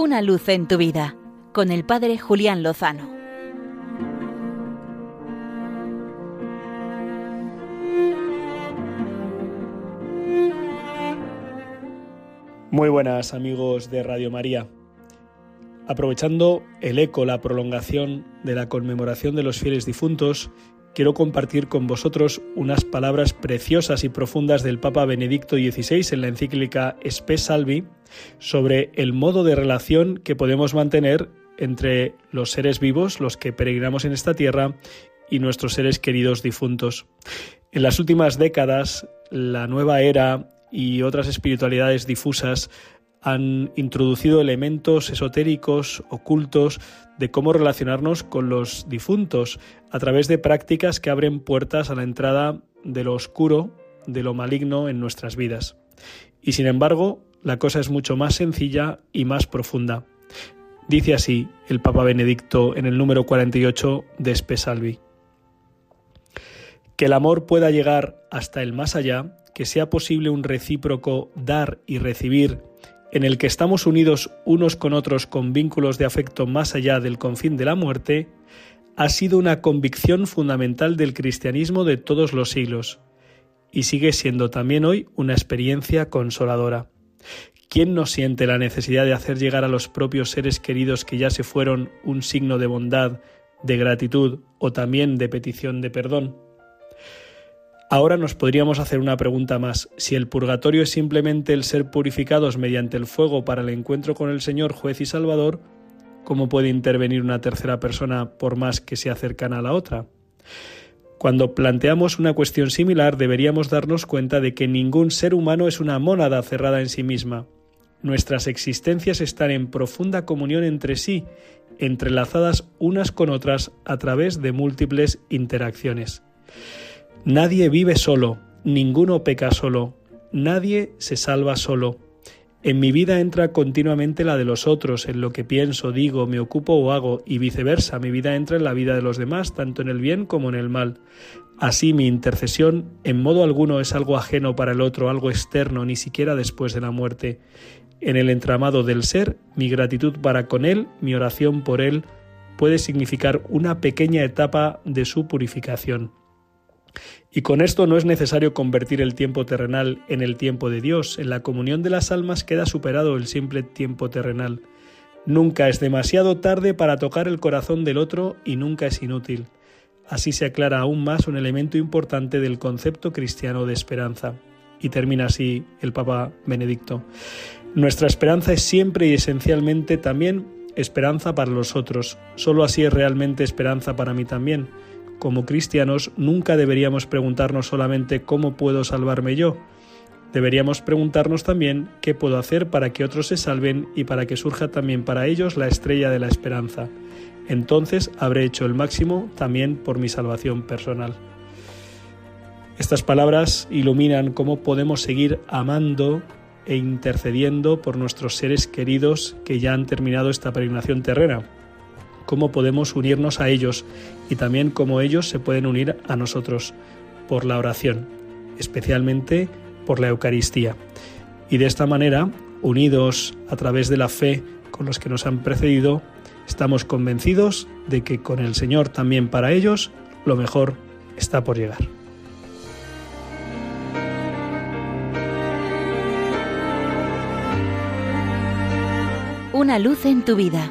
Una luz en tu vida con el Padre Julián Lozano. Muy buenas amigos de Radio María. Aprovechando el eco, la prolongación de la conmemoración de los fieles difuntos, quiero compartir con vosotros unas palabras preciosas y profundas del Papa Benedicto XVI en la encíclica Spe Salvi sobre el modo de relación que podemos mantener entre los seres vivos, los que peregrinamos en esta tierra, y nuestros seres queridos difuntos. En las últimas décadas, la nueva era y otras espiritualidades difusas han introducido elementos esotéricos, ocultos, de cómo relacionarnos con los difuntos a través de prácticas que abren puertas a la entrada de lo oscuro, de lo maligno en nuestras vidas. Y sin embargo, la cosa es mucho más sencilla y más profunda. Dice así el Papa Benedicto en el número 48 de Espesalvi. Que el amor pueda llegar hasta el más allá, que sea posible un recíproco dar y recibir en el que estamos unidos unos con otros con vínculos de afecto más allá del confín de la muerte, ha sido una convicción fundamental del cristianismo de todos los siglos y sigue siendo también hoy una experiencia consoladora. ¿Quién no siente la necesidad de hacer llegar a los propios seres queridos que ya se fueron un signo de bondad, de gratitud o también de petición de perdón? Ahora nos podríamos hacer una pregunta más. Si el purgatorio es simplemente el ser purificados mediante el fuego para el encuentro con el Señor, juez y Salvador, ¿cómo puede intervenir una tercera persona por más que sea cercana a la otra? Cuando planteamos una cuestión similar deberíamos darnos cuenta de que ningún ser humano es una mónada cerrada en sí misma. Nuestras existencias están en profunda comunión entre sí, entrelazadas unas con otras a través de múltiples interacciones. Nadie vive solo, ninguno peca solo, nadie se salva solo. En mi vida entra continuamente la de los otros, en lo que pienso, digo, me ocupo o hago, y viceversa, mi vida entra en la vida de los demás, tanto en el bien como en el mal. Así mi intercesión en modo alguno es algo ajeno para el otro, algo externo, ni siquiera después de la muerte. En el entramado del ser, mi gratitud para con él, mi oración por él, puede significar una pequeña etapa de su purificación. Y con esto no es necesario convertir el tiempo terrenal en el tiempo de Dios. En la comunión de las almas queda superado el simple tiempo terrenal. Nunca es demasiado tarde para tocar el corazón del otro y nunca es inútil. Así se aclara aún más un elemento importante del concepto cristiano de esperanza. Y termina así el Papa Benedicto. Nuestra esperanza es siempre y esencialmente también esperanza para los otros. Solo así es realmente esperanza para mí también como cristianos nunca deberíamos preguntarnos solamente cómo puedo salvarme yo. Deberíamos preguntarnos también qué puedo hacer para que otros se salven y para que surja también para ellos la estrella de la esperanza. Entonces habré hecho el máximo también por mi salvación personal. Estas palabras iluminan cómo podemos seguir amando e intercediendo por nuestros seres queridos que ya han terminado esta peregrinación terrena cómo podemos unirnos a ellos y también cómo ellos se pueden unir a nosotros por la oración, especialmente por la Eucaristía. Y de esta manera, unidos a través de la fe con los que nos han precedido, estamos convencidos de que con el Señor también para ellos lo mejor está por llegar. Una luz en tu vida